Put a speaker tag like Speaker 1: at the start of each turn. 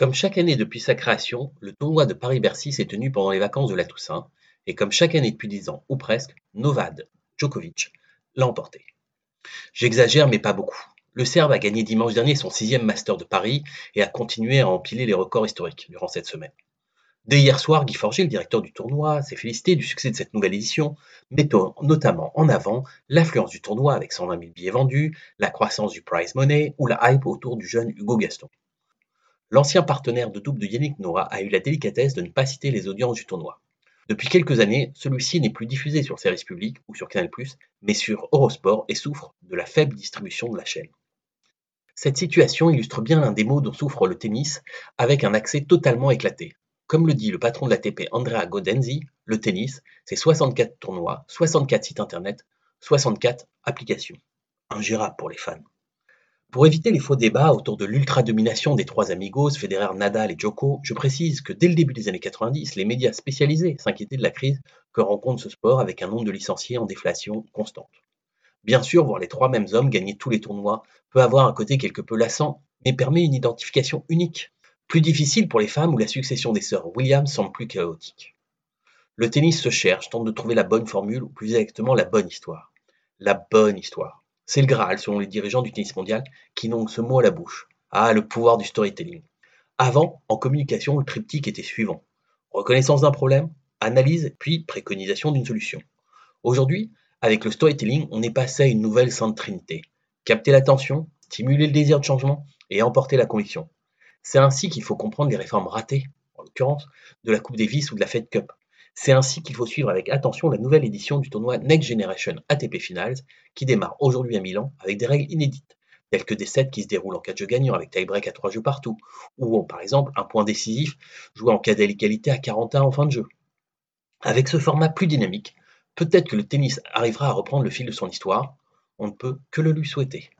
Speaker 1: Comme chaque année depuis sa création, le tournoi de Paris-Bercy s'est tenu pendant les vacances de la Toussaint, et comme chaque année depuis dix ans, ou presque, Novak Djokovic l'a emporté. J'exagère, mais pas beaucoup. Le Serbe a gagné dimanche dernier son sixième Master de Paris et a continué à empiler les records historiques durant cette semaine. Dès hier soir, Guy Forger, le directeur du tournoi, s'est félicité du succès de cette nouvelle édition, mettant notamment en avant l'influence du tournoi avec 120 000 billets vendus, la croissance du prize money ou la hype autour du jeune Hugo Gaston. L'ancien partenaire de double de Yannick Noah a eu la délicatesse de ne pas citer les audiences du tournoi. Depuis quelques années, celui-ci n'est plus diffusé sur service public ou sur Canal+, mais sur Eurosport et souffre de la faible distribution de la chaîne. Cette situation illustre bien l'un des maux dont souffre le tennis, avec un accès totalement éclaté. Comme le dit le patron de l'ATP Andrea Godenzi, le tennis, c'est 64 tournois, 64 sites internet, 64 applications. Ingérable pour les fans. Pour éviter les faux débats autour de l'ultra-domination des trois amigos, Federer, Nadal et Djoko, je précise que dès le début des années 90, les médias spécialisés s'inquiétaient de la crise que rencontre ce sport avec un nombre de licenciés en déflation constante. Bien sûr, voir les trois mêmes hommes gagner tous les tournois peut avoir un côté quelque peu lassant, mais permet une identification unique. Plus difficile pour les femmes où la succession des sœurs Williams semble plus chaotique. Le tennis se cherche, tente de trouver la bonne formule, ou plus exactement la bonne histoire. La bonne histoire. C'est le Graal, selon les dirigeants du tennis mondial, qui n'ont ce mot à la bouche. Ah, le pouvoir du storytelling. Avant, en communication, le triptyque était suivant. Reconnaissance d'un problème, analyse, puis préconisation d'une solution. Aujourd'hui, avec le storytelling, on est passé à une nouvelle sainte trinité. Capter l'attention, stimuler le désir de changement et emporter la conviction. C'est ainsi qu'il faut comprendre les réformes ratées, en l'occurrence, de la Coupe Davis ou de la Fed Cup, c'est ainsi qu'il faut suivre avec attention la nouvelle édition du tournoi Next Generation ATP Finals qui démarre aujourd'hui à Milan avec des règles inédites, telles que des sets qui se déroulent en 4 jeux gagnants avec tie-break à 3 jeux partout, ou par exemple un point décisif joué en cas d'égalité à 41 en fin de jeu. Avec ce format plus dynamique, peut-être que le tennis arrivera à reprendre le fil de son histoire, on ne peut que le lui souhaiter.